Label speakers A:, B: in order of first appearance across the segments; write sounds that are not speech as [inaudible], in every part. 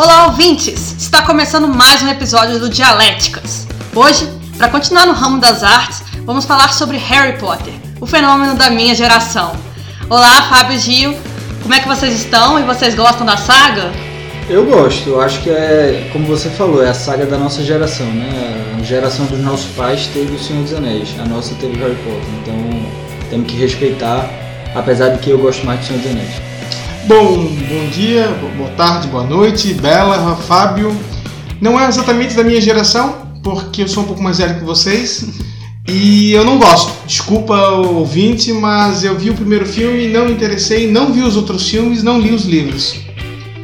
A: Olá, ouvintes! Está começando mais um episódio do Dialéticas. Hoje, para continuar no ramo das artes, vamos falar sobre Harry Potter, o fenômeno da minha geração. Olá, Fábio e Gil, como é que vocês estão e vocês gostam da saga?
B: Eu gosto, eu acho que é, como você falou, é a saga da nossa geração, né? A geração dos nossos pais teve o Senhor dos Anéis, a nossa teve Harry Potter, então temos que respeitar, apesar de que eu gosto mais do Senhor dos Anéis.
C: Bom, bom dia, boa tarde, boa noite, Bela, Fábio. Não é exatamente da minha geração, porque eu sou um pouco mais velho que vocês. E eu não gosto. Desculpa o ouvinte, mas eu vi o primeiro filme, não me interessei, não vi os outros filmes, não li os livros.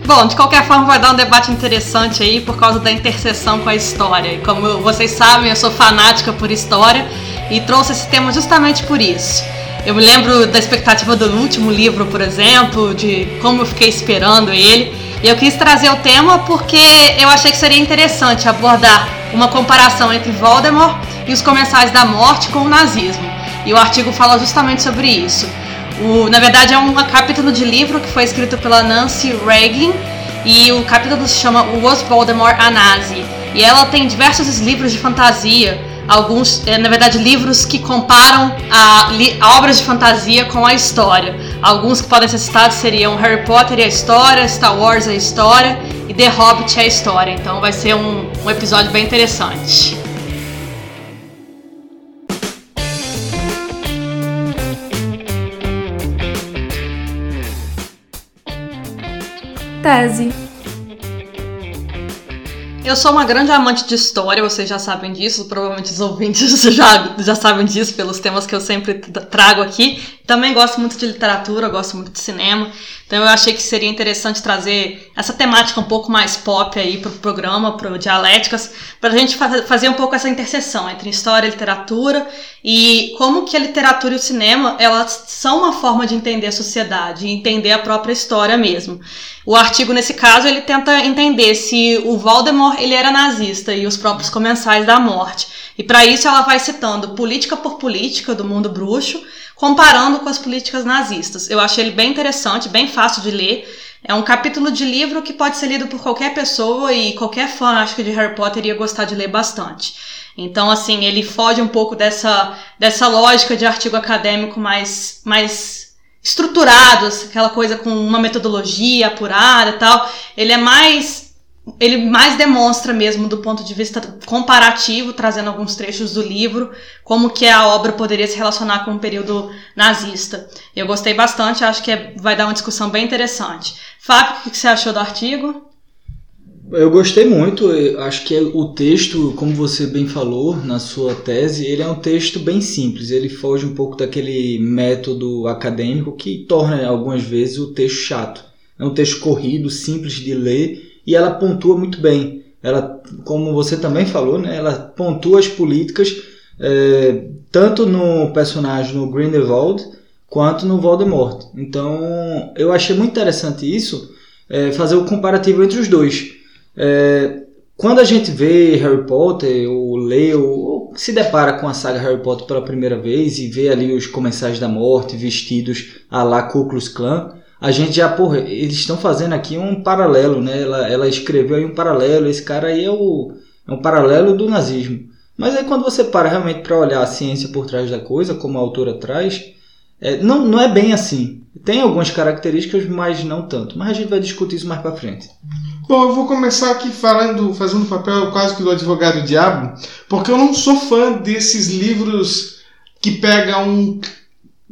A: Bom, de qualquer forma vai dar um debate interessante aí por causa da interseção com a história. E como vocês sabem, eu sou fanática por história e trouxe esse tema justamente por isso. Eu me lembro da expectativa do último livro, por exemplo, de como eu fiquei esperando ele. E eu quis trazer o tema porque eu achei que seria interessante abordar uma comparação entre Voldemort e os Comensais da Morte com o nazismo. E o artigo fala justamente sobre isso. O, na verdade, é um capítulo de livro que foi escrito pela Nancy Reagan e o capítulo se chama Was Voldemort a Nazi? E ela tem diversos livros de fantasia alguns, é, na verdade, livros que comparam a, a, obras de fantasia com a história. Alguns que podem ser citados seriam Harry Potter e a história, Star Wars e a história e The Hobbit e a história. Então vai ser um, um episódio bem interessante.
D: Tese
A: eu sou uma grande amante de história, vocês já sabem disso, provavelmente os ouvintes [laughs] já, já sabem disso pelos temas que eu sempre trago aqui. Também gosto muito de literatura, gosto muito de cinema, então eu achei que seria interessante trazer essa temática um pouco mais pop aí para o programa, para o Dialéticas, para a gente fazer um pouco essa interseção entre história e literatura e como que a literatura e o cinema elas são uma forma de entender a sociedade, entender a própria história mesmo. O artigo, nesse caso, ele tenta entender se o Voldemort ele era nazista e os próprios comensais da morte. E para isso ela vai citando política por política do mundo bruxo, comparando com as políticas nazistas. Eu achei ele bem interessante, bem fácil de ler. É um capítulo de livro que pode ser lido por qualquer pessoa e qualquer fã, acho que de Harry Potter ia gostar de ler bastante. Então, assim, ele foge um pouco dessa, dessa lógica de artigo acadêmico mais, mais estruturados, aquela coisa com uma metodologia apurada e tal. Ele é mais ele mais demonstra mesmo do ponto de vista comparativo, trazendo alguns trechos do livro, como que a obra poderia se relacionar com o período nazista. Eu gostei bastante, acho que é, vai dar uma discussão bem interessante. Fábio, o que você achou do artigo?
B: Eu gostei muito, eu acho que o texto, como você bem falou na sua tese, ele é um texto bem simples, ele foge um pouco daquele método acadêmico que torna algumas vezes o texto chato. É um texto corrido, simples de ler e ela pontua muito bem. Ela, como você também falou, né, ela pontua as políticas é, tanto no personagem no Grindelwald quanto no Voldemort. Então eu achei muito interessante isso, é, fazer o comparativo entre os dois. É, quando a gente vê Harry Potter, ou lê, ou se depara com a saga Harry Potter pela primeira vez e vê ali os comensais da morte vestidos a la Ku Klux Klan, a gente já, porra, eles estão fazendo aqui um paralelo, né? Ela, ela escreveu aí um paralelo, esse cara aí é, o, é um paralelo do nazismo. Mas aí quando você para realmente para olhar a ciência por trás da coisa, como a autora traz, é, não, não é bem assim. Tem algumas características, mas não tanto. Mas a gente vai discutir isso mais para frente.
C: Bom, eu vou começar aqui falando, fazendo papel quase que do advogado diabo, porque eu não sou fã desses livros que pegam um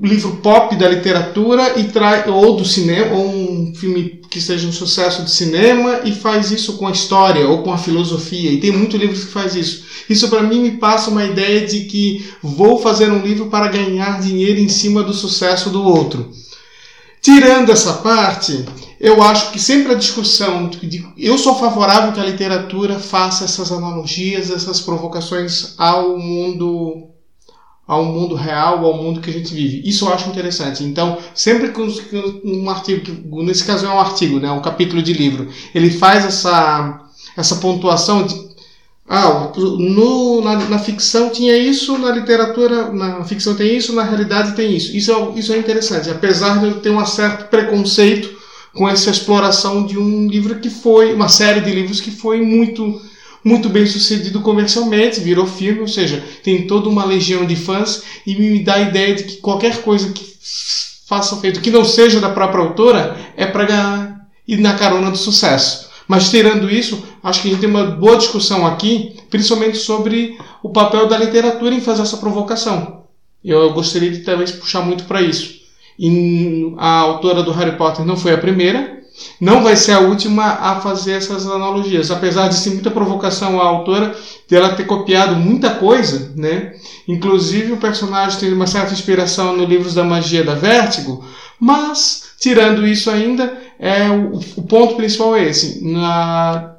C: livro pop da literatura e traz ou do cinema ou um filme que seja um sucesso de cinema e faz isso com a história ou com a filosofia. E tem muitos livros que faz isso. Isso para mim me passa uma ideia de que vou fazer um livro para ganhar dinheiro em cima do sucesso do outro. Tirando essa parte eu acho que sempre a discussão, eu sou favorável que a literatura faça essas analogias, essas provocações ao mundo ao mundo real, ao mundo que a gente vive. Isso eu acho interessante. Então, sempre que um artigo, nesse caso é um artigo, né, um capítulo de livro, ele faz essa essa pontuação de ah, no, na, na, ficção tinha isso, na literatura, na ficção tem isso, na realidade tem isso. Isso é, isso é interessante, apesar de eu ter um certo preconceito com essa exploração de um livro que foi, uma série de livros que foi muito muito bem sucedido comercialmente, virou filme, ou seja, tem toda uma legião de fãs e me dá a ideia de que qualquer coisa que faça feito que não seja da própria autora é para ir na carona do sucesso. Mas tirando isso, acho que a gente tem uma boa discussão aqui, principalmente sobre o papel da literatura em fazer essa provocação. Eu gostaria de talvez puxar muito para isso. E a autora do Harry Potter não foi a primeira, não vai ser a última a fazer essas analogias. Apesar de ser muita provocação à autora, dela ter copiado muita coisa, né? Inclusive o personagem tem uma certa inspiração no Livros da Magia da Vértigo, mas, tirando isso ainda, é o, o ponto principal é esse. Na,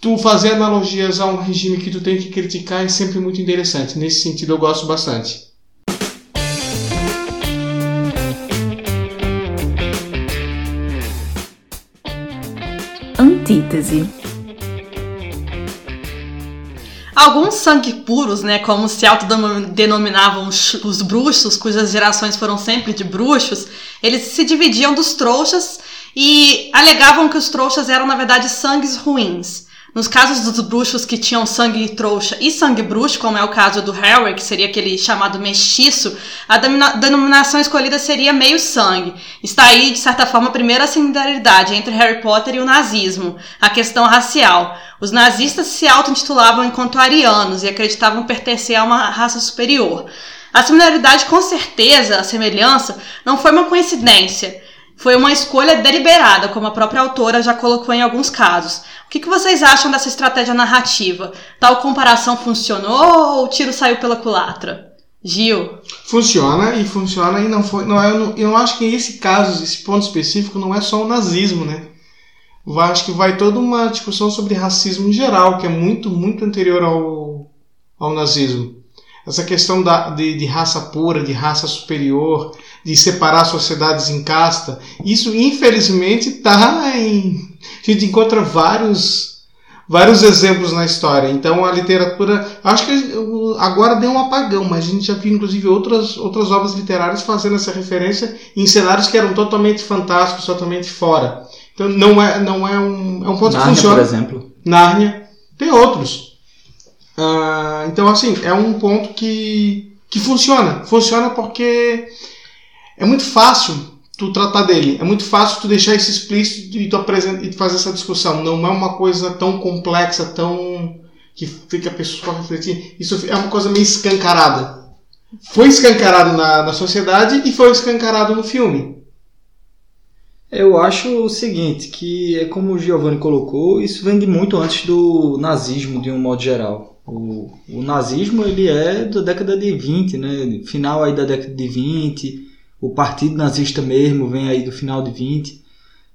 C: tu fazer analogias a um regime que tu tem que criticar é sempre muito interessante. Nesse sentido eu gosto bastante.
A: Alguns sangue puros, né, como se autodenominavam os bruxos, cujas gerações foram sempre de bruxos, eles se dividiam dos trouxas e alegavam que os trouxas eram, na verdade, sangues ruins. Nos casos dos bruxos que tinham sangue trouxa e sangue bruxo, como é o caso do Harry, que seria aquele chamado mestiço, a denominação escolhida seria meio sangue. Está aí, de certa forma, a primeira similaridade entre Harry Potter e o nazismo, a questão racial. Os nazistas se auto-intitulavam enquanto arianos e acreditavam pertencer a uma raça superior. A similaridade, com certeza, a semelhança, não foi uma coincidência. Foi uma escolha deliberada, como a própria autora já colocou em alguns casos. O que, que vocês acham dessa estratégia narrativa? Tal comparação funcionou ou o tiro saiu pela culatra? Gil?
C: Funciona e funciona e não foi. Não, eu, eu acho que esse caso, esse ponto específico, não é só o nazismo, né? Eu acho que vai toda uma discussão sobre racismo em geral, que é muito, muito anterior ao, ao nazismo. Essa questão da, de, de raça pura, de raça superior, de separar sociedades em casta, isso infelizmente está em. A gente encontra vários, vários exemplos na história. Então a literatura. Acho que agora deu um apagão, mas a gente já viu inclusive outras, outras obras literárias fazendo essa referência em cenários que eram totalmente fantásticos, totalmente fora. Então não é, não é um, é um ponto
B: Nárnia,
C: que funciona.
B: por exemplo.
C: Nárnia. Tem outros. Uh, então, assim, é um ponto que, que funciona. Funciona porque é muito fácil tu tratar dele. É muito fácil tu deixar isso explícito e tu apresentar e fazer essa discussão. Não é uma coisa tão complexa, tão que fica a pessoa refletir. Isso é uma coisa meio escancarada. Foi escancarado na, na sociedade e foi escancarado no filme.
B: Eu acho o seguinte, que é como o Giovanni colocou, isso vem de muito antes do nazismo de um modo geral. O, o nazismo ele é da década de 20, né? Final aí da década de 20, o partido nazista mesmo vem aí do final de 20,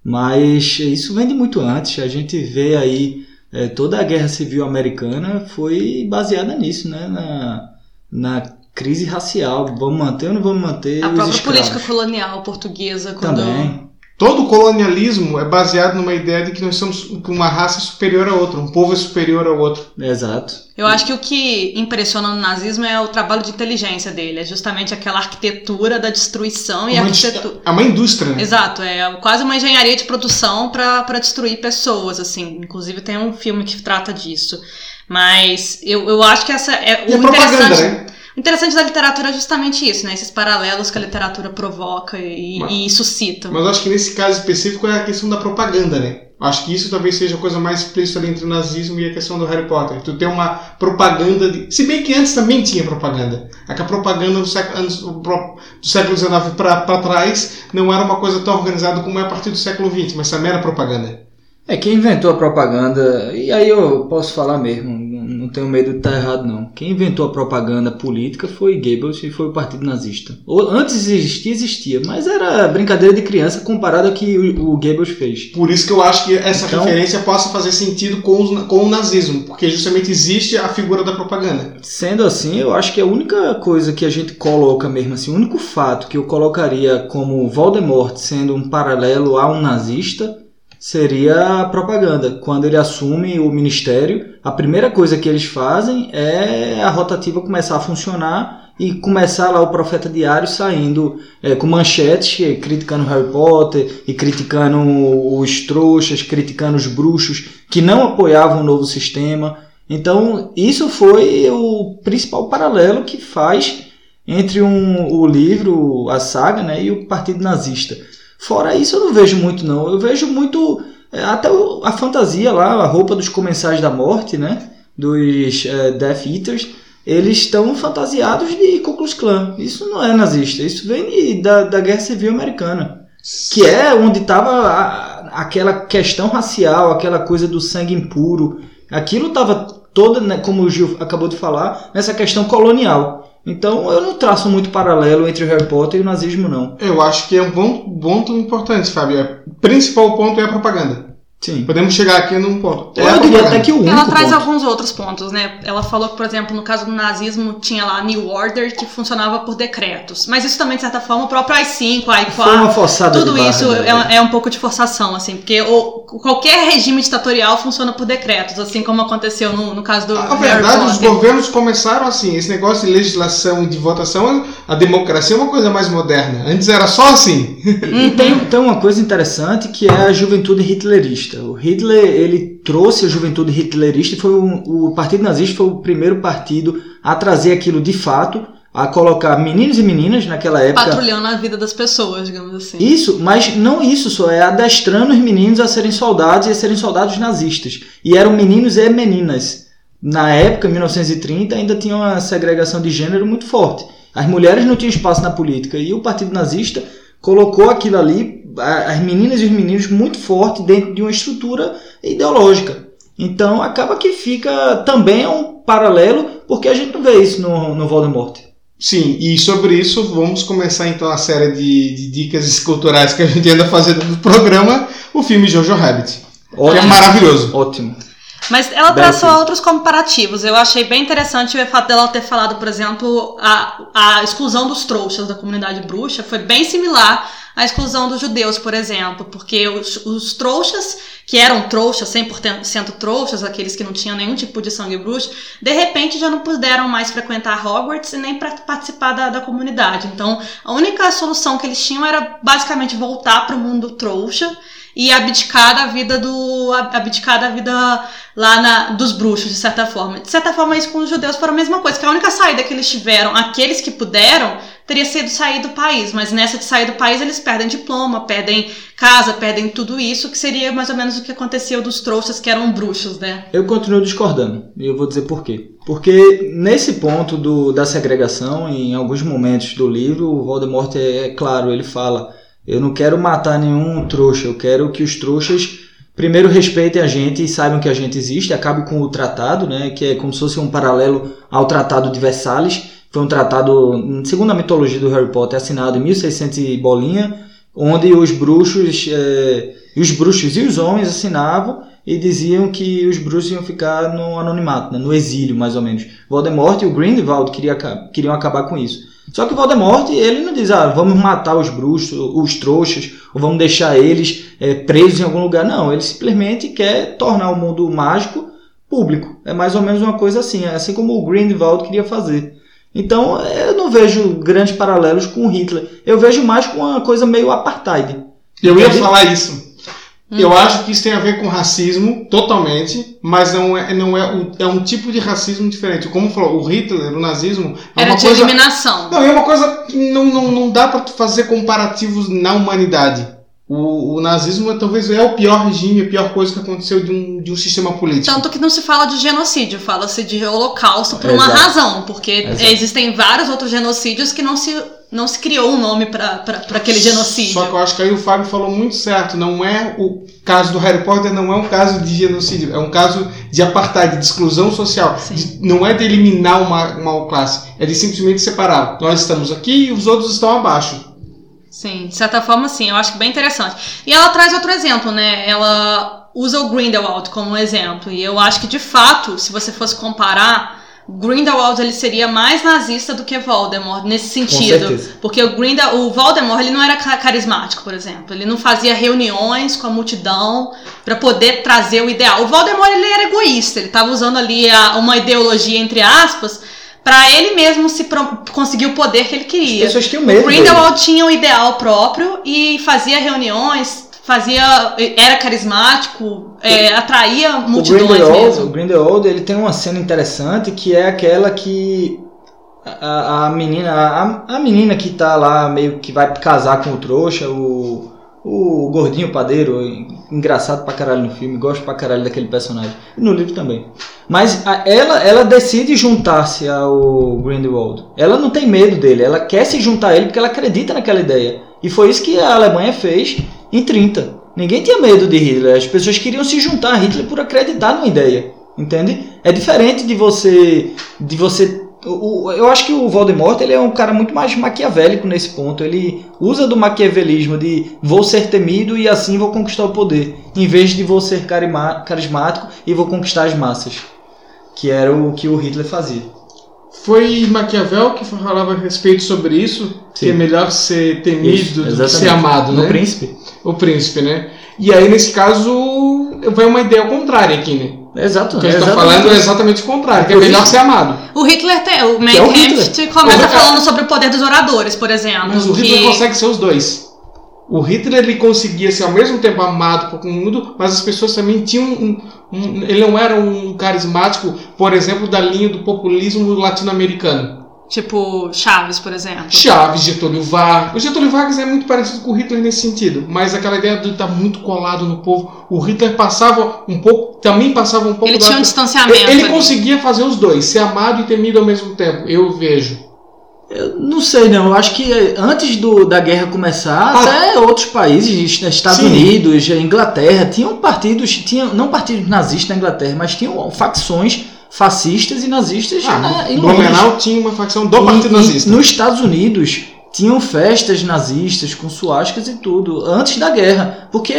B: mas isso vem de muito antes. A gente vê aí é, toda a guerra civil americana foi baseada nisso, né? Na, na crise racial. Vamos manter ou não vamos manter?
A: A própria
B: escravos?
A: política colonial portuguesa quando
B: Também.
C: Todo colonialismo é baseado numa ideia de que nós somos uma raça superior a outra, um povo é superior ao outro.
B: Exato.
A: Eu acho que o que impressiona no nazismo é o trabalho de inteligência dele, é justamente aquela arquitetura da destruição e
C: Uma
A: arquitetura.
C: É uma indústria, né?
A: Exato, é quase uma engenharia de produção para destruir pessoas, assim. Inclusive tem um filme que trata disso. Mas eu, eu acho que essa é
C: E
A: o
C: propaganda,
A: interessante.
C: né?
A: O interessante da literatura é justamente isso, né? Esses paralelos que a literatura provoca e,
C: Mas-
A: e suscita.
C: Mas eu acho que nesse caso específico é a questão da propaganda, né? Acho que isso talvez seja a coisa mais explícita ali entre o nazismo e a questão do Harry Potter. Tu tem uma propaganda de... Se bem que antes também tinha propaganda. É que a propaganda do século, antes, do pro- do século XIX para trás não era uma coisa tão organizada como é a partir do século XX, mas também era propaganda.
B: É quem inventou a propaganda, e aí eu posso falar mesmo, não tenho medo de estar errado não. Quem inventou a propaganda política foi Goebbels e foi o Partido Nazista. Ou, antes de existir, existia, mas era brincadeira de criança comparado ao que o, o Goebbels fez.
C: Por isso que eu acho que essa
B: Então-
C: referência possa fazer sentido com, os- com o nazismo, porque justamente existe a figura da propaganda.
B: Sendo assim, eu acho que a única coisa que a gente coloca mesmo assim, o único fato que eu colocaria como Voldemort sendo um paralelo a um nazista seria a propaganda. Quando ele assume o ministério, a primeira coisa que eles fazem é a rotativa começar a funcionar e começar lá o Profeta Diário saindo é, com manchetes criticando Harry Potter e criticando os trouxas, criticando os bruxos que não apoiavam o novo sistema. Então, isso foi o principal paralelo que faz entre um, o livro, a saga, né, e o Partido Nazista. Fora isso, eu não vejo muito, não. Eu vejo muito. É, até a fantasia lá, a roupa dos comensais da morte, né? Dos é, Death Eaters eles estão fantasiados de Ku Klux Klan. Isso não é nazista, isso vem de, da, da Guerra Civil Americana, que é onde estava aquela questão racial, aquela coisa do sangue impuro. Aquilo estava toda, né, como o Gil acabou de falar, nessa questão colonial. Então eu não traço muito paralelo entre o Harry Potter e o nazismo, não.
C: Eu acho que é um bom ponto importante, Fábio. O principal ponto é a propaganda. Sim. Podemos chegar aqui num ponto.
B: É eu diria até que o único
A: Ela traz
B: ponto.
A: alguns outros pontos, né? Ela falou que, por exemplo, no caso do nazismo, tinha lá a New Order, que funcionava por decretos. Mas isso também, de certa forma, o próprio AI-5, AI-4...
B: Foi uma forçada
A: Tudo
B: de
A: isso
B: barra,
A: é, é, um pouco de forçação, assim. Porque o, qualquer regime ditatorial funciona por decretos, assim como aconteceu no, no caso do
C: A verdade, os governos começaram assim. Esse negócio de legislação e de votação, a democracia é uma coisa mais moderna. Antes era só assim.
B: E tem, tem uma coisa interessante que é a juventude hitlerista. O Hitler ele trouxe a juventude hitlerista e foi o, o Partido Nazista foi o primeiro partido a trazer aquilo de fato, a colocar meninos e meninas naquela época.
A: Patrulhando a vida das pessoas, digamos assim.
B: Isso, mas não isso só, é adestrando os meninos a serem soldados e a serem soldados nazistas. E eram meninos e meninas. Na época, em 1930, ainda tinha uma segregação de gênero muito forte. As mulheres não tinham espaço na política e o Partido Nazista colocou aquilo ali as meninas e os meninos muito forte dentro de uma estrutura ideológica. Então acaba que fica também um paralelo, porque a gente não vê isso no, no Voldemort.
C: Sim, e sobre isso vamos começar então a série de, de dicas [laughs] culturais que a gente anda fazendo no programa, o filme Jojo Rabbit. Ótimo. Que é maravilhoso.
B: Ótimo.
A: Mas ela traçou outros comparativos. Eu achei bem interessante o fato dela ter falado, por exemplo, a, a exclusão dos trouxas da comunidade bruxa foi bem similar à exclusão dos judeus, por exemplo, porque os, os trouxas, que eram trouxas, 100% trouxas, aqueles que não tinham nenhum tipo de sangue bruxo, de repente já não puderam mais frequentar Hogwarts e nem participar da, da comunidade. Então, a única solução que eles tinham era basicamente voltar para o mundo trouxa e abdicar da vida do abdicar da vida lá na, dos bruxos de certa forma. De certa forma isso com os judeus foi a mesma coisa, que a única saída que eles tiveram, aqueles que puderam, teria sido sair do país, mas nessa de sair do país eles perdem diploma, perdem casa, perdem tudo isso, que seria mais ou menos o que aconteceu dos trouxas que eram bruxos, né?
B: Eu continuo discordando, e eu vou dizer por quê. Porque nesse ponto do, da segregação, em alguns momentos do livro, o Voldemort é, é claro, ele fala eu não quero matar nenhum trouxa, eu quero que os trouxas primeiro respeitem a gente e saibam que a gente existe, acabe com o tratado, né, que é como se fosse um paralelo ao Tratado de Versalhes, foi um tratado, segundo a mitologia do Harry Potter, assinado em 1600 e bolinha, onde os bruxos, é, os bruxos e os homens assinavam e diziam que os bruxos iam ficar no anonimato, né, no exílio, mais ou menos. Voldemort e o Grindelwald queria, queriam acabar com isso. Só que Voldemort, ele não diz, ah, vamos matar os bruxos, os trouxas, ou vamos deixar eles é, presos em algum lugar. Não, ele simplesmente quer tornar o mundo mágico público. É mais ou menos uma coisa assim, é assim como o Grindelwald queria fazer. Então, eu não vejo grandes paralelos com Hitler. Eu vejo mais com uma coisa meio apartheid.
C: Eu ia falar isso. Hum. Eu acho que isso tem a ver com racismo, totalmente, mas não é, não é, um, é um tipo de racismo diferente. Como falou, o Hitler, o nazismo.
A: É Era
C: uma
A: de
C: coisa,
A: eliminação.
C: Não, é uma coisa que não, não, não dá para fazer comparativos na humanidade. O, o, nazismo é, talvez é o pior regime, a pior coisa que aconteceu de um, de um sistema político.
A: Tanto que não se fala de genocídio, fala-se de holocausto por uma razão, porque Exato. existem vários outros genocídios que não se, não se criou um nome para aquele genocídio.
C: Só que eu acho que aí o Fábio falou muito certo, não é o caso do Harry Potter, não é um caso de genocídio, é um caso de apartheid, de exclusão social. De, não é de eliminar uma, uma classe, é de simplesmente separar. Nós estamos aqui e os outros estão abaixo.
A: Sim, de certa forma, sim. Eu acho que bem interessante. E ela traz outro exemplo, né? Ela usa o Grindelwald como exemplo. E eu acho que, de fato, se você fosse comparar, Grindelwald ele seria mais nazista do que Voldemort nesse sentido, porque o Grindel, o Voldemort ele não era carismático, por exemplo, ele não fazia reuniões com a multidão para poder trazer o ideal. O Voldemort ele era egoísta, ele estava usando ali a, uma ideologia entre aspas para ele mesmo se conseguir o poder que ele queria.
B: As pessoas tinham medo.
A: O Grindelwald tinha um ideal próprio e fazia reuniões, fazia era carismático, é, atraía multidões
B: o Grindelwald,
A: mesmo.
B: O Grindelwald ele tem uma cena interessante que é aquela que a, a menina a, a menina que tá lá meio que vai casar com o trouxa, o o gordinho padeiro, engraçado pra caralho no filme, gosto pra caralho daquele personagem. E no livro também. Mas a, ela, ela decide juntar-se ao Grindelwald. Ela não tem medo dele, ela quer se juntar a ele porque ela acredita naquela ideia. E foi isso que a Alemanha fez em 30. Ninguém tinha medo de Hitler, as pessoas queriam se juntar a Hitler por acreditar numa ideia. Entende? É diferente de você de você o, eu acho que o Voldemort ele é um cara muito mais maquiavélico nesse ponto. Ele usa do maquiavelismo de vou ser temido e assim vou conquistar o poder, em vez de vou ser carismático e vou conquistar as massas, que era o que o Hitler fazia.
C: Foi Maquiavel que falava a respeito sobre isso, Sim. que é melhor ser temido isso, do que ser amado,
B: né?
C: O
B: príncipe.
C: O príncipe, né? E aí nesse caso vai uma ideia contrária aqui, né?
B: Exato.
C: O que a
B: gente
C: está falando é exatamente o contrário, que é melhor ser amado.
A: O Hitler tem. O Mein é começa falando sobre o poder dos oradores, por exemplo.
C: Mas o Hitler consegue ser os dois. O Hitler ele conseguia ser ao mesmo tempo amado por todo mundo, mas as pessoas também tinham um, um, ele não era um carismático, por exemplo, da linha do populismo latino-americano.
A: Tipo Chaves, por exemplo.
C: Chaves, Getúlio Vargas. O Getúlio Vargas é muito parecido com o Hitler nesse sentido, mas aquela ideia de estar muito colado no povo. O Hitler passava um pouco, também passava um pouco.
A: Ele da... tinha um distanciamento.
C: Ele, ele conseguia fazer os dois, ser amado e temido ao mesmo tempo. Eu vejo.
B: Eu não sei, não. Eu acho que antes do, da guerra começar, ah. até outros países, Estados Sim. Unidos, Inglaterra, tinham partidos, tinham, não partidos nazistas na Inglaterra, mas tinham facções fascistas e nazistas ah,
C: em Blumenau tinha uma facção do Partido e, Nazista.
B: nos Estados Unidos tinham festas nazistas com suásticas e tudo antes da guerra, porque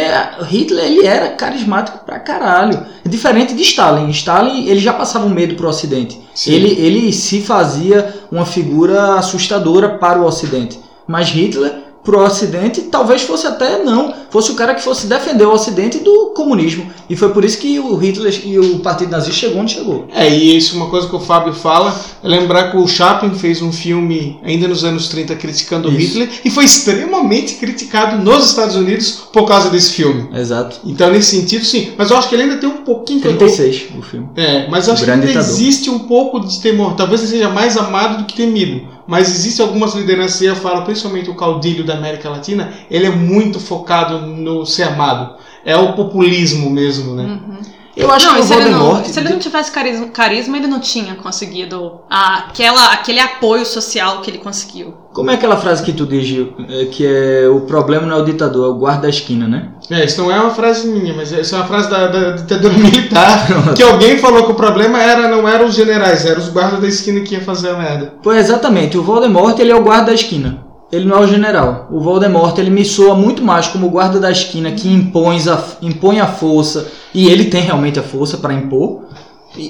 B: Hitler ele era carismático pra caralho, diferente de Stalin. Stalin ele já passava um medo pro Ocidente. Ele ele se fazia uma figura assustadora para o Ocidente, mas Hitler pro Ocidente, talvez fosse até não, fosse o cara que fosse defender o Ocidente do comunismo. E foi por isso que o Hitler e o Partido Nazista chegou onde chegou.
C: É, e isso é uma coisa que o Fábio fala, é lembrar que o Chaplin fez um filme ainda nos anos 30 criticando isso. Hitler e foi extremamente criticado nos Estados Unidos por causa desse filme.
B: Exato.
C: Então, nesse sentido, sim. Mas eu acho que ele ainda tem um pouquinho...
B: 36 o filme.
C: É, mas eu acho que ainda ditador. existe um pouco de temor. Talvez ele seja mais amado do que temido mas existem algumas lideranças, e eu falo principalmente o caudilho da América Latina, ele é muito focado no ser amado. É o populismo mesmo, né?
A: Uhum. Eu acho não, que o se Voldemort... Ele não, se ele não tivesse carisma, carisma, ele não tinha conseguido aquela, aquele apoio social que ele conseguiu.
B: Como é aquela frase que tu diz, é, que é o problema não é o ditador, é o guarda da esquina, né?
C: É, isso não é uma frase minha, mas isso é uma frase da, da ditadura [laughs] militar, [laughs] que alguém falou que o problema era não eram os generais, eram os guardas da esquina que ia fazer a merda.
B: Pois exatamente, o Voldemort ele é o guarda da esquina. Ele não é o general. O Voldemort ele me soa muito mais como o guarda da esquina que impõe a, impõe a força, e ele tem realmente a força para impor,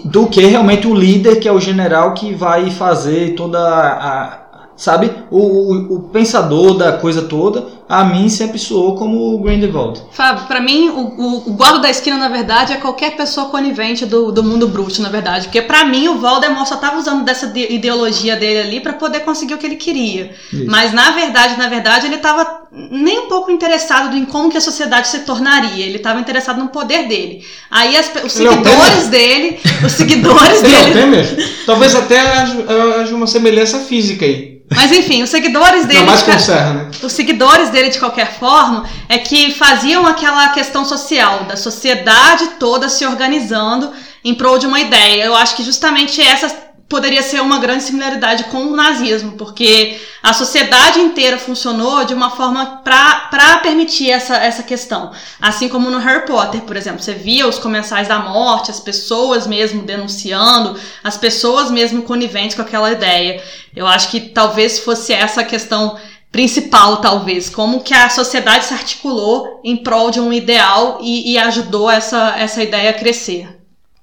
B: do que realmente o líder, que é o general que vai fazer toda a, sabe? O, o, o, pensador da coisa toda, a mim sempre soou como o Grindelwald.
A: Fábio, para mim, o, o, guarda da esquina, na verdade, é qualquer pessoa conivente do, do mundo bruto, na verdade. Porque para mim, o Voldemort só tava usando dessa ideologia dele ali para poder conseguir o que ele queria. Isso. Mas, na verdade, na verdade, ele tava nem um pouco interessado em como que a sociedade se tornaria. Ele estava interessado no poder dele. Aí as, os seguidores dele, os seguidores [laughs] dele... [laughs]
C: Talvez até haja uma semelhança física aí.
A: Mas enfim, os seguidores dele.
C: Não mais com serra, né?
A: Os seguidores dele, de qualquer forma, é que faziam aquela questão social, da sociedade toda se organizando em prol de uma ideia. Eu acho que justamente essa poderia ser uma grande similaridade com o nazismo, porque a sociedade inteira funcionou de uma forma para permitir essa, essa questão. Assim como no Harry Potter, por exemplo, você via os comensais da morte, as pessoas mesmo denunciando, as pessoas mesmo coniventes com aquela ideia. Eu acho que talvez fosse essa questão principal, talvez, como que a sociedade se articulou em prol de um ideal e, e ajudou essa, essa ideia a crescer.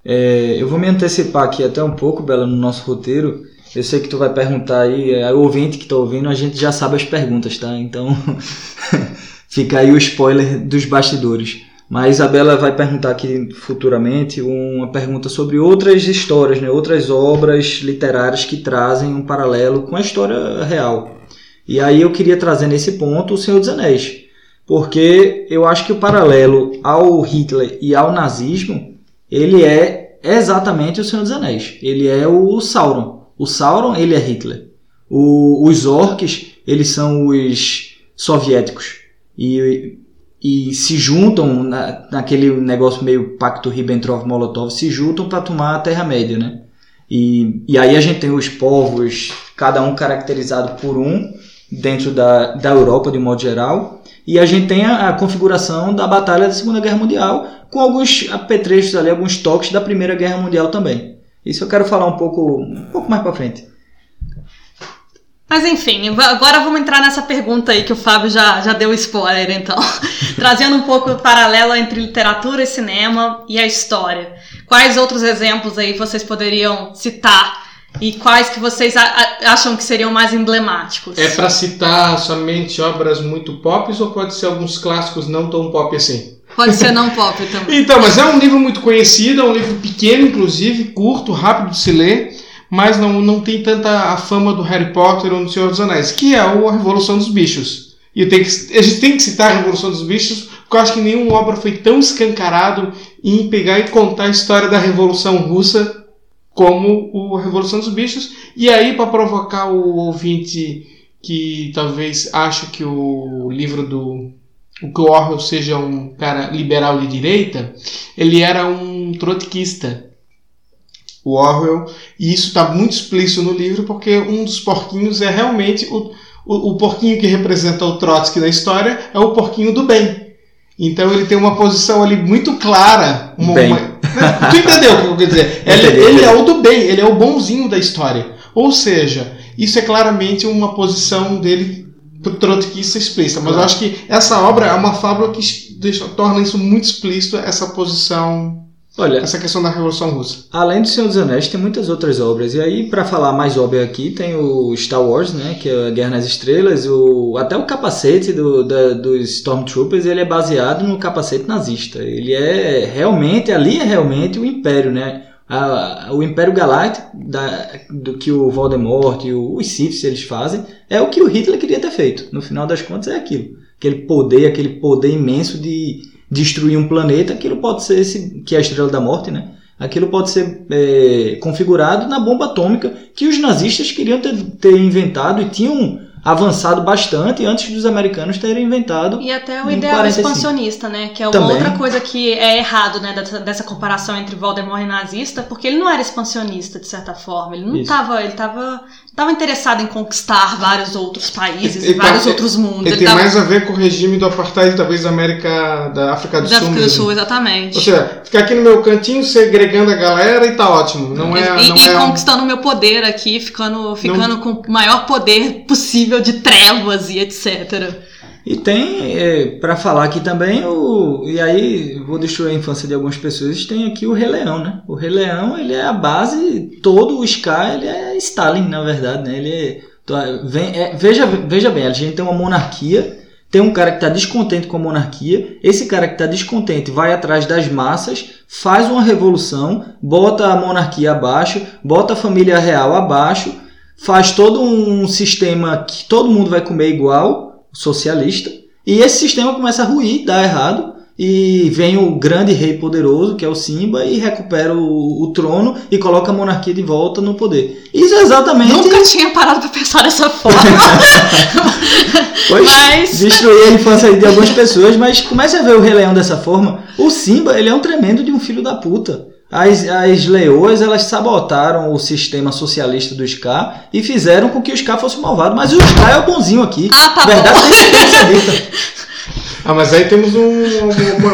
B: É, eu vou me antecipar aqui até um pouco, Bela, no nosso roteiro. Eu sei que tu vai perguntar aí, é, o ouvinte que está ouvindo, a gente já sabe as perguntas, tá? Então [laughs] fica aí o spoiler dos bastidores. Mas a Isabela vai perguntar aqui futuramente uma pergunta sobre outras histórias, né? outras obras literárias que trazem um paralelo com a história real. E aí eu queria trazer nesse ponto o Senhor dos Anéis, porque eu acho que o paralelo ao Hitler e ao nazismo, ele é exatamente o Senhor dos Anéis. Ele é o Sauron. O Sauron, ele é Hitler. O, os orcs, eles são os soviéticos. E e se juntam na, naquele negócio meio pacto Ribbentrop-Molotov, se juntam para tomar a Terra-média, né? E, e aí a gente tem os povos, cada um caracterizado por um, dentro da, da Europa de modo geral, e a gente tem a, a configuração da Batalha da Segunda Guerra Mundial, com alguns apetrechos ali, alguns toques da Primeira Guerra Mundial também. Isso eu quero falar um pouco, um pouco mais para frente.
A: Mas enfim, agora vamos entrar nessa pergunta aí que o Fábio já, já deu spoiler, então. [laughs] Trazendo um pouco o paralelo entre literatura e cinema e a história. Quais outros exemplos aí vocês poderiam citar e quais que vocês acham que seriam mais emblemáticos?
C: É para citar somente obras muito pop ou pode ser alguns clássicos não tão pop assim?
A: Pode ser não [laughs] pop também.
C: então, mas é um livro muito conhecido, é um livro pequeno, inclusive, curto, rápido de se ler mas não, não tem tanta a fama do Harry Potter ou do Senhor dos Anéis, que é a Revolução dos Bichos. E eu tenho que, a gente tem que citar a Revolução dos Bichos, porque eu acho que nenhuma obra foi tão escancarado em pegar e contar a história da Revolução Russa como o Revolução dos Bichos. E aí, para provocar o ouvinte que talvez ache que o livro do o que o Orwell seja um cara liberal de direita, ele era um trotskista o Orwell, e isso está muito explícito no livro porque um dos porquinhos é realmente o, o, o, porquinho que representa o Trotsky na história é o porquinho do bem. Então ele tem uma posição ali muito clara. Uma,
B: bem.
C: Uma, tu entendeu o que eu quero dizer? [laughs] Ele, ele é o do bem, ele é o bonzinho da história. Ou seja, isso é claramente uma posição dele trotskista explícita. Mas eu acho que essa obra é uma fábula que deixa, torna isso muito explícito, essa posição Olha, essa questão da Revolução Russa.
B: Além do Senhor dos Anéis, tem muitas outras obras. E aí, para falar mais óbvio aqui, tem o Star Wars, né, que é a Guerra nas Estrelas, o até o capacete do, da, dos Stormtroopers, ele é baseado no capacete nazista. Ele é realmente, ali é realmente o Império, né? A, o Império Galáctico da, do que o Voldemort e o, os Sith eles fazem é o que o Hitler queria ter feito. No final das contas é aquilo. Aquele poder, aquele poder imenso de destruir um planeta, aquilo pode ser esse, que é a Estrela da Morte, né? Aquilo pode ser é, configurado na bomba atômica que os nazistas queriam ter, ter inventado e tinham avançado bastante antes dos americanos terem inventado.
A: E até o ideal 45. expansionista, né? Que é uma Também. outra coisa que é errado, né? Dessa, dessa, comparação entre Voldemort e nazista, porque ele não era expansionista, de certa forma. Ele não estava. Ele estava estava interessado em conquistar vários outros países e vários tá, outros mundos.
C: Ele, ele tem tava... mais a ver com o regime do apartheid, talvez da América, da África do
A: da
C: Sul.
A: África do Sul, exatamente.
C: Ou seja, ficar aqui no meu cantinho, segregando a galera e tá ótimo. Não é,
A: e,
C: não
A: e
C: é
A: conquistando o um... meu poder aqui, ficando, ficando não... com o maior poder possível de trevas e etc.
B: E tem, é, para falar aqui também, o, e aí vou destruir a infância de algumas pessoas, tem aqui o Rei Leão, né? O Rei Leão, ele é a base, todo o Sky, ele é Stalin, na verdade, né? Ele é, vem, é, veja, veja bem, a gente tem uma monarquia, tem um cara que está descontente com a monarquia, esse cara que está descontente vai atrás das massas, faz uma revolução, bota a monarquia abaixo, bota a família real abaixo, faz todo um sistema que todo mundo vai comer igual, socialista, e esse sistema começa a ruir, dá errado, e vem o grande rei poderoso, que é o Simba, e recupera o, o, trono e coloca a monarquia de volta no poder. Isso é exatamente.
A: Nunca tinha parado para pensar dessa forma. [laughs]
B: pois, mas... destruir a infância de algumas pessoas, mas comece a ver o Rei Leão dessa forma. O Simba, ele é um tremendo de um filho da puta. As, as leoas elas sabotaram o sistema socialista do Ska e fizeram com que o Ska fosse malvado. Mas o Ska é o bonzinho aqui.
A: Ah, tá Verdade
C: bom. [laughs] Ah, mas aí temos um. Uma,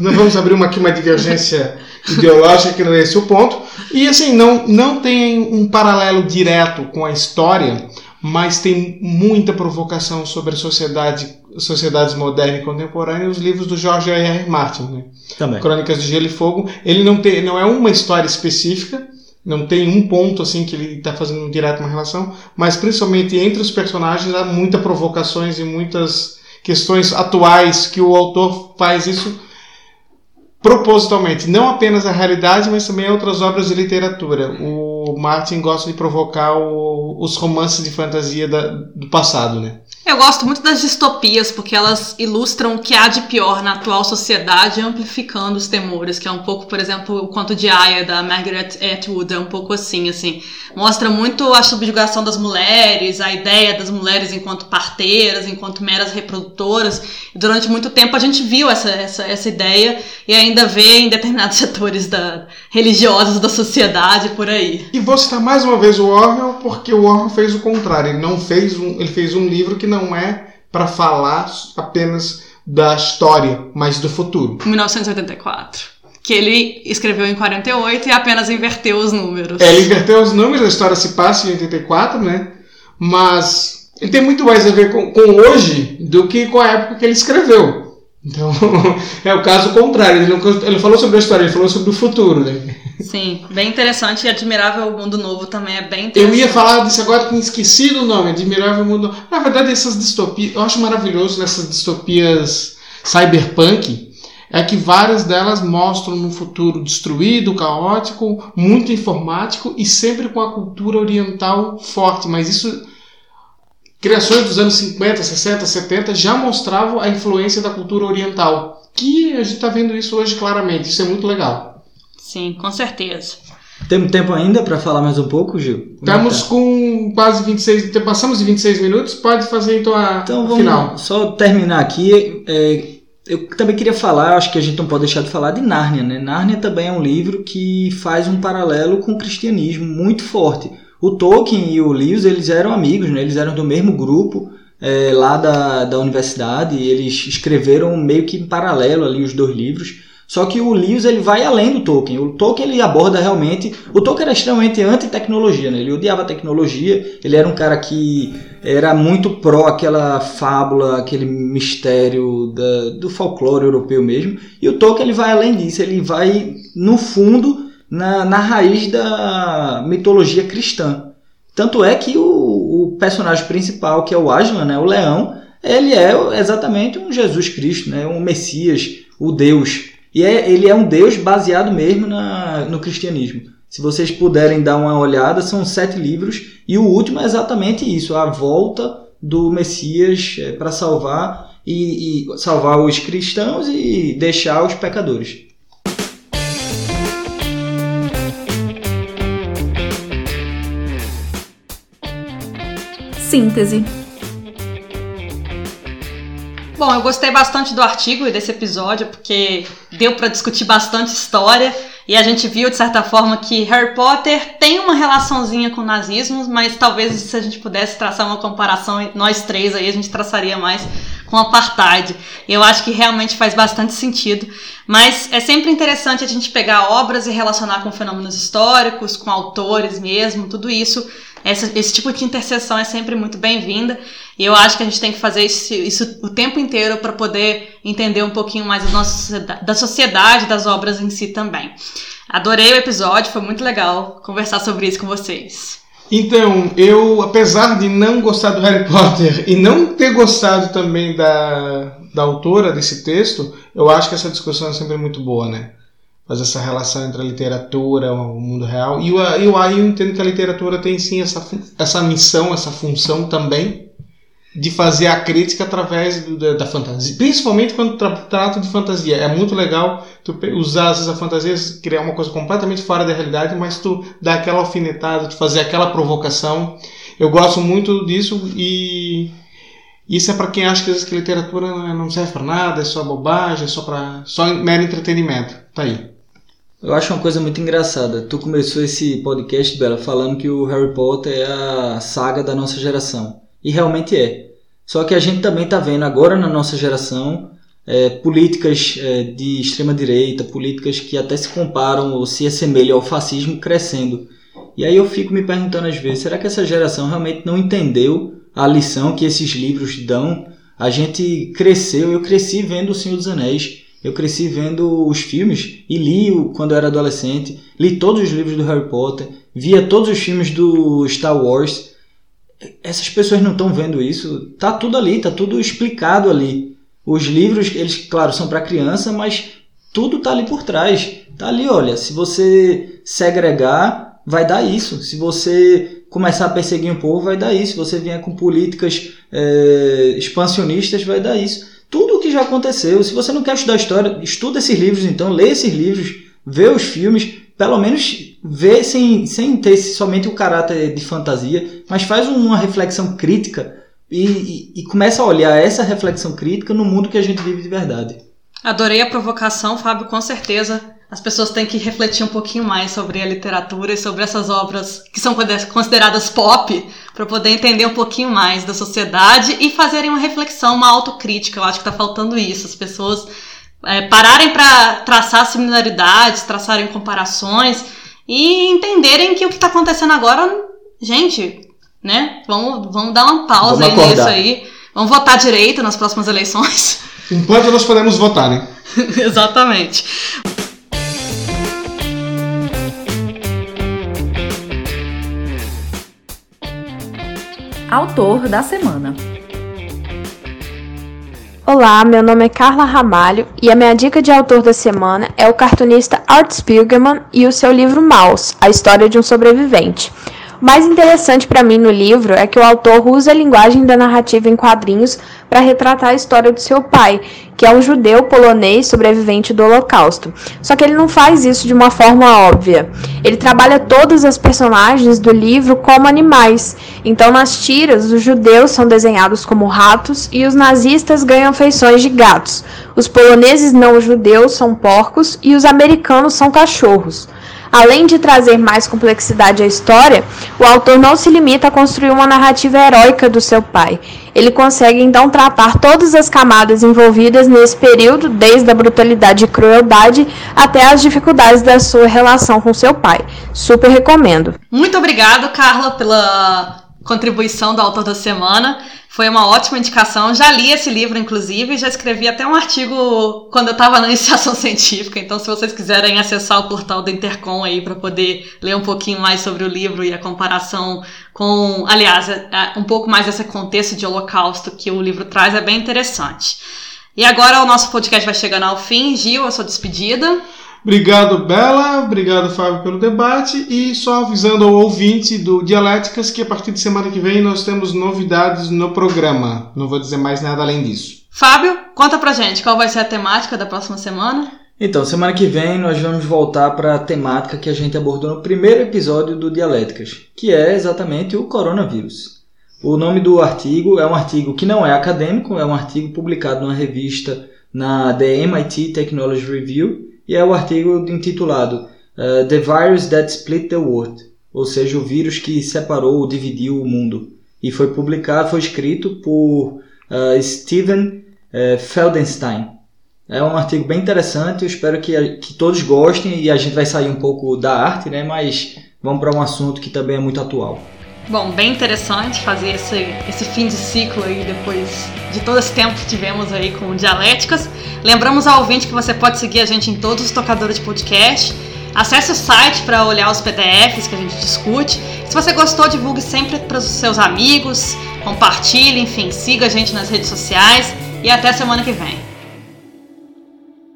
C: uma, vamos abrir uma, aqui uma divergência ideológica que não é esse o ponto. E assim, não, não tem um paralelo direto com a história, mas tem muita provocação sobre sociedade, sociedades modernas e contemporâneas, os livros do George R. R. Martin. Né?
B: Também.
C: Crônicas de Gelo e Fogo. Ele não, tem, não é uma história específica, não tem um ponto assim que ele está fazendo direto uma relação, mas principalmente entre os personagens há muitas provocações e muitas questões atuais que o autor faz isso propositalmente, não apenas a realidade, mas também outras obras de literatura. O Martin gosta de provocar o, os romances de fantasia da, do passado, né?
A: Eu gosto muito das distopias, porque elas ilustram o que há de pior na atual sociedade, amplificando os temores, que é um pouco, por exemplo, o conto de Aya, da Margaret Atwood, é um pouco assim, assim. Mostra muito a subjugação das mulheres, a ideia das mulheres enquanto parteiras, enquanto meras reprodutoras. Durante muito tempo a gente viu essa, essa, essa ideia e ainda vê em determinados [laughs] setores da, religiosos da sociedade por aí.
C: E vou citar mais uma vez o Orwell, porque o Orwell fez o contrário. Ele não fez um, ele fez um livro que não é para falar apenas da história, mas do futuro.
A: 1984 que ele escreveu em 48 e apenas inverteu os números.
C: É, ele inverteu os números, a história se passa em 84, né? Mas ele tem muito mais a ver com, com hoje do que com a época que ele escreveu. Então, [laughs] é o caso contrário. Ele, não, ele falou sobre a história, ele falou sobre o futuro, né?
A: Sim, bem interessante e Admirável Mundo Novo também é bem interessante.
C: Eu ia falar disso agora, tinha esquecido o nome, Admirável Mundo Na verdade, essas distopias, eu acho maravilhoso nessas distopias cyberpunk, é que várias delas mostram um futuro destruído, caótico, muito informático e sempre com a cultura oriental forte, mas isso criações dos anos 50, 60, 70 já mostravam a influência da cultura oriental. Que a gente está vendo isso hoje claramente, isso é muito legal.
A: Sim, com certeza.
B: Temos tempo ainda para falar mais um pouco, Gil?
C: Como Estamos tá? com quase 26, passamos de 26 minutos, pode fazer então a
B: então, vamos
C: final.
B: Só terminar aqui, é, eu também queria falar, acho que a gente não pode deixar de falar de Nárnia, né? Nárnia também é um livro que faz um paralelo com o cristianismo muito forte. O Tolkien e o Lewis, eles eram amigos, né? Eles eram do mesmo grupo é, lá da, da universidade e eles escreveram meio que em paralelo ali os dois livros. Só que o Lewis ele vai além do Tolkien. O Tolkien ele aborda realmente. O Tolkien era extremamente anti-tecnologia, né? ele odiava a tecnologia. Ele era um cara que era muito pró aquela fábula, aquele mistério da, do folclore europeu mesmo. E o Tolkien ele vai além disso. Ele vai no fundo na, na raiz da mitologia cristã. Tanto é que o, o personagem principal, que é o Aslan, né, o leão, ele é exatamente um Jesus Cristo, né, um Messias, o Deus. E é, ele é um Deus baseado mesmo na, no cristianismo. Se vocês puderem dar uma olhada, são sete livros e o último é exatamente isso, a volta do Messias é, para salvar e, e salvar os cristãos e deixar os pecadores.
D: Síntese.
A: Bom, eu gostei bastante do artigo e desse episódio porque deu para discutir bastante história e a gente viu de certa forma que Harry Potter tem uma relaçãozinha com o nazismo, mas talvez se a gente pudesse traçar uma comparação nós três aí a gente traçaria mais com apartheid. Eu acho que realmente faz bastante sentido, mas é sempre interessante a gente pegar obras e relacionar com fenômenos históricos, com autores mesmo, tudo isso esse tipo de interseção é sempre muito bem-vinda e eu acho que a gente tem que fazer isso, isso o tempo inteiro para poder entender um pouquinho mais da, nossa, da sociedade, das obras em si também. Adorei o episódio, foi muito legal conversar sobre isso com vocês.
C: Então, eu, apesar de não gostar do Harry Potter e não ter gostado também da, da autora desse texto, eu acho que essa discussão é sempre muito boa, né? Fazer essa relação entre a literatura, o mundo real. E, e eu, aí eu entendo que a literatura tem sim essa, essa missão, essa função também de fazer a crítica através do, da, da, fantasia. Principalmente quando tra trata de fantasia. É muito legal tu usar essa fantasia, criar uma coisa completamente fora da realidade, mas tu dar aquela alfinetada, tu fazer aquela provocação. Eu gosto muito disso e isso é para quem acha que, vezes, que literatura não serve para nada, é só bobagem, é só para só mero entretenimento. Tá aí.
B: Eu acho uma coisa muito engraçada. Tu começou esse podcast, Bela, falando que o Harry Potter é a saga da nossa geração. E realmente é. Só que a gente também está vendo agora na nossa geração é, políticas é, de extrema direita, políticas que até se comparam ou se assemelham ao fascismo crescendo. E aí eu fico me perguntando às vezes, será que essa geração realmente não entendeu a lição que esses livros dão? A gente cresceu, eu cresci vendo O Senhor dos Anéis eu cresci vendo os filmes e li quando eu era adolescente, li todos os livros do Harry Potter, via todos os filmes do Star Wars. Essas pessoas não estão vendo isso. Tá tudo ali, tá tudo explicado ali. Os livros, eles, claro, são para criança, mas tudo tá ali por trás. Tá ali, olha, se você segregar, vai dar isso. Se você começar a perseguir um povo, vai dar isso. Se você vier com políticas é, expansionistas, vai dar isso. Tudo o que já aconteceu. Se você não quer estudar história, estuda esses livros então, lê esses livros, vê os filmes, pelo menos vê sem, sem ter somente o caráter de fantasia, mas faz uma reflexão crítica e, e, e começa a olhar essa reflexão crítica no mundo que a gente vive de verdade.
A: Adorei a provocação, Fábio, com certeza. As pessoas têm que refletir um pouquinho mais sobre a literatura e sobre essas obras que são consideradas pop, para poder entender um pouquinho mais da sociedade e fazerem uma reflexão, uma autocrítica. Eu acho que está faltando isso. As pessoas é, pararem para traçar similaridades, traçarem comparações e entenderem que o que está acontecendo agora, gente, né? Vamos, vamos dar uma pausa aí nisso aí. Vamos votar direito nas próximas eleições.
C: Enquanto nós podemos votar, né? [laughs]
A: Exatamente.
D: Autor da semana.
E: Olá, meu nome é Carla Ramalho e a minha dica de autor da semana é o cartunista Art Spiegelman e o seu livro Maus, a história de um sobrevivente. Mais interessante para mim no livro é que o autor usa a linguagem da narrativa em quadrinhos para retratar a história do seu pai, que é um judeu polonês sobrevivente do Holocausto. Só que ele não faz isso de uma forma óbvia. Ele trabalha todas as personagens do livro como animais. Então, nas tiras, os judeus são desenhados como ratos e os nazistas ganham feições de gatos. Os poloneses não judeus são porcos e os americanos são cachorros. Além de trazer mais complexidade à história, o autor não se limita a construir uma narrativa heróica do seu pai. Ele consegue então tratar todas as camadas envolvidas nesse período, desde a brutalidade e crueldade até as dificuldades da sua relação com seu pai. Super recomendo.
A: Muito obrigado, Carla, pela contribuição do autor da semana. Foi uma ótima indicação. Já li esse livro, inclusive, e já escrevi até um artigo quando eu estava na [laughs] iniciação científica. Então, se vocês quiserem acessar o portal do Intercom aí para poder ler um pouquinho mais sobre o livro e a comparação com, aliás, é, é, um pouco mais esse contexto de holocausto que o livro traz, é bem interessante. E agora o nosso podcast vai chegando ao fim. Gil, a sua despedida.
C: Obrigado, Bela. Obrigado, Fábio, pelo debate. E só avisando ao ouvinte do Dialéticas que a partir de semana que vem nós temos novidades no programa. Não vou dizer mais nada além disso.
A: Fábio, conta pra gente qual vai ser a temática da próxima semana.
B: Então, semana que vem nós vamos voltar para a temática que a gente abordou no primeiro episódio do Dialéticas, que é exatamente o coronavírus. O nome do artigo é um artigo que não é acadêmico, é um artigo publicado numa revista na The MIT Technology Review e é o artigo intitulado uh, The Virus That Split the World, ou seja, o vírus que separou ou dividiu o mundo. E foi publicado, foi escrito por uh, Steven uh, Feldenstein. É um artigo bem interessante, eu espero que, que todos gostem e a gente vai sair um pouco da arte, né? mas vamos para um assunto que também é muito atual.
A: Bom, bem interessante fazer esse, esse fim de ciclo aí depois de todo esse tempo que tivemos aí com dialéticas. Lembramos ao ouvinte que você pode seguir a gente em todos os tocadores de podcast. Acesse o site para olhar os PDFs que a gente discute. Se você gostou, divulgue sempre para os seus amigos, compartilhe, enfim, siga a gente nas redes sociais e até semana que vem.